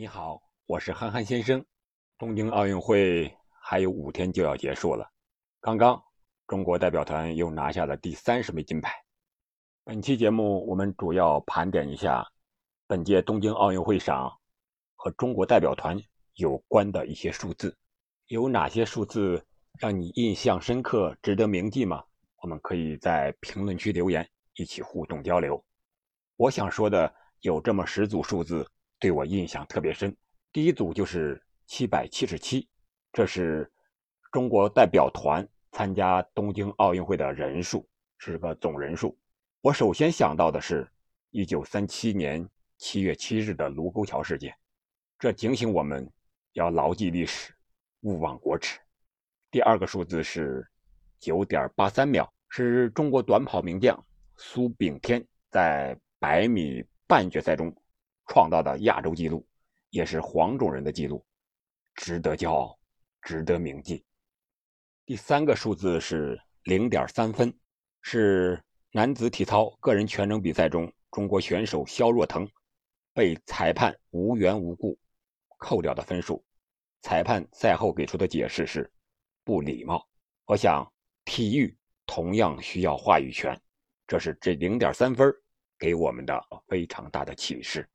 你好，我是憨憨先生。东京奥运会还有五天就要结束了，刚刚中国代表团又拿下了第三十枚金牌。本期节目我们主要盘点一下本届东京奥运会上和中国代表团有关的一些数字，有哪些数字让你印象深刻、值得铭记吗？我们可以在评论区留言，一起互动交流。我想说的有这么十组数字。对我印象特别深，第一组就是七百七十七，这是中国代表团参加东京奥运会的人数，是个总人数。我首先想到的是一九三七年七月七日的卢沟桥事件，这警醒我们要牢记历史，勿忘国耻。第二个数字是九点八三秒，是中国短跑名将苏炳添在百米半决赛中。创造的亚洲纪录，也是黄种人的纪录，值得骄傲，值得铭记。第三个数字是零点三分，是男子体操个人全能比赛中，中国选手肖若腾被裁判无缘无故扣掉的分数。裁判赛后给出的解释是不礼貌。我想，体育同样需要话语权，这是这零点三分给我们的非常大的启示。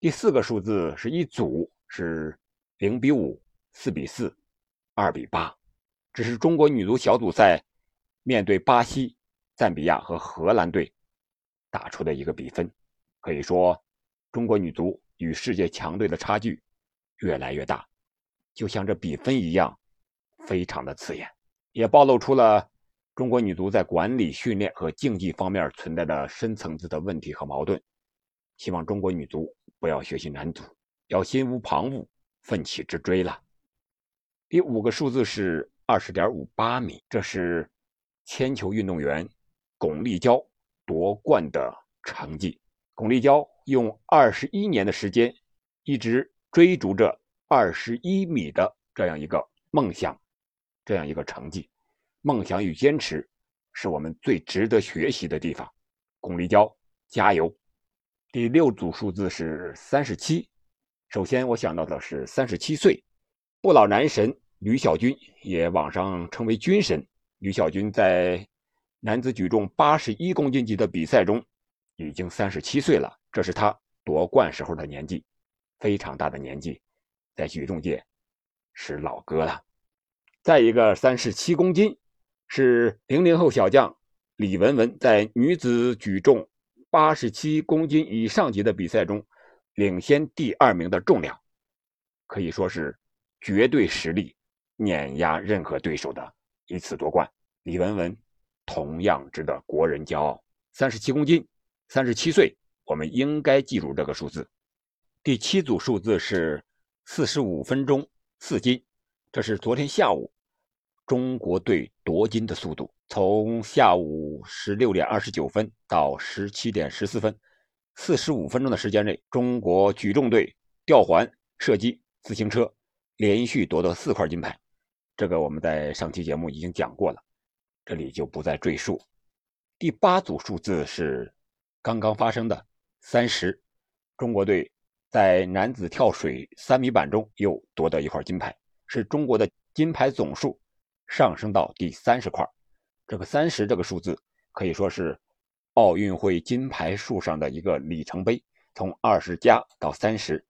第四个数字是一组，是零比五、四比四、二比八，这是中国女足小组赛面对巴西、赞比亚和荷兰队打出的一个比分。可以说，中国女足与世界强队的差距越来越大，就像这比分一样，非常的刺眼，也暴露出了中国女足在管理、训练和竞技方面存在的深层次的问题和矛盾。希望中国女足。不要学习男足，要心无旁骛，奋起直追了。第五个数字是二十点五八米，这是铅球运动员巩立姣夺冠的成绩。巩立姣用二十一年的时间，一直追逐着二十一米的这样一个梦想，这样一个成绩。梦想与坚持是我们最值得学习的地方。巩立姣，加油！第六组数字是三十七。首先，我想到的是三十七岁，不老男神吕小军，也网上称为“军神”。吕小军在男子举重八十一公斤级的比赛中，已经三十七岁了，这是他夺冠时候的年纪，非常大的年纪，在举重界是老哥了。再一个，三十七公斤是零零后小将李文文在女子举重。八十七公斤以上级的比赛中，领先第二名的重量，可以说是绝对实力碾压任何对手的一次夺冠。李文文同样值得国人骄傲。三十七公斤，三十七岁，我们应该记住这个数字。第七组数字是四十五分钟四金，这是昨天下午中国队夺金的速度。从下午十六点二十九分到十七点十四分，四十五分钟的时间内，中国举重队吊环、射击、自行车连续夺得四块金牌。这个我们在上期节目已经讲过了，这里就不再赘述。第八组数字是刚刚发生的三十，中国队在男子跳水三米板中又夺得一块金牌，是中国的金牌总数上升到第三十块。这个三十这个数字可以说是奥运会金牌数上的一个里程碑，从二十加到三十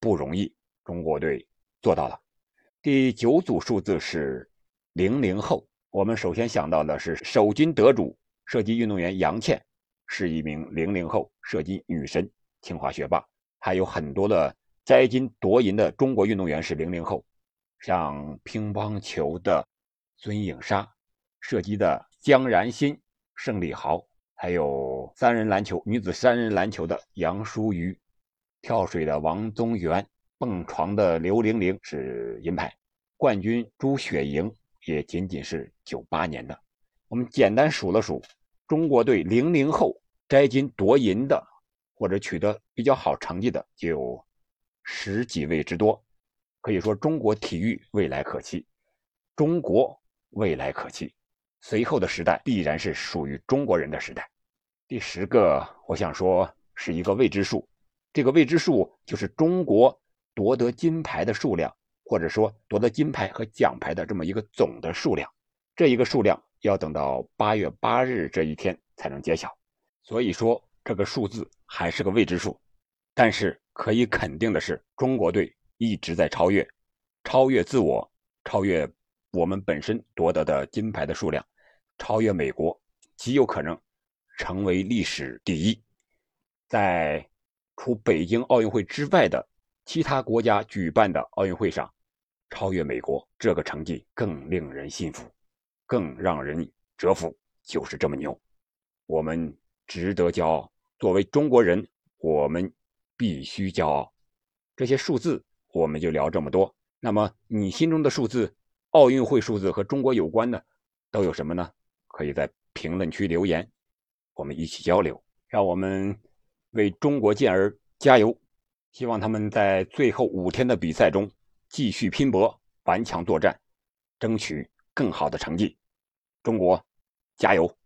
不容易，中国队做到了。第九组数字是零零后，我们首先想到的是首金得主射击运动员杨倩，是一名零零后射击女神，清华学霸，还有很多的摘金夺银的中国运动员是零零后，像乒乓球的孙颖莎。射击的江然新、盛李豪，还有三人篮球女子三人篮球的杨舒瑜，跳水的王宗源，蹦床的刘玲玲是银牌冠军，朱雪莹也仅仅是九八年的。我们简单数了数，中国队零零后摘金夺银的，或者取得比较好成绩的，就有十几位之多。可以说，中国体育未来可期，中国未来可期。随后的时代必然是属于中国人的时代。第十个，我想说是一个未知数，这个未知数就是中国夺得金牌的数量，或者说夺得金牌和奖牌的这么一个总的数量。这一个数量要等到八月八日这一天才能揭晓。所以说，这个数字还是个未知数。但是可以肯定的是，中国队一直在超越，超越自我，超越我们本身夺得的金牌的数量，超越美国，极有可能成为历史第一。在除北京奥运会之外的其他国家举办的奥运会上，超越美国，这个成绩更令人信服，更让人折服，就是这么牛，我们值得骄傲。作为中国人，我们必须骄傲。这些数字我们就聊这么多。那么你心中的数字，奥运会数字和中国有关的都有什么呢？可以在评论区留言，我们一起交流，让我们。为中国健儿加油！希望他们在最后五天的比赛中继续拼搏、顽强作战，争取更好的成绩。中国，加油！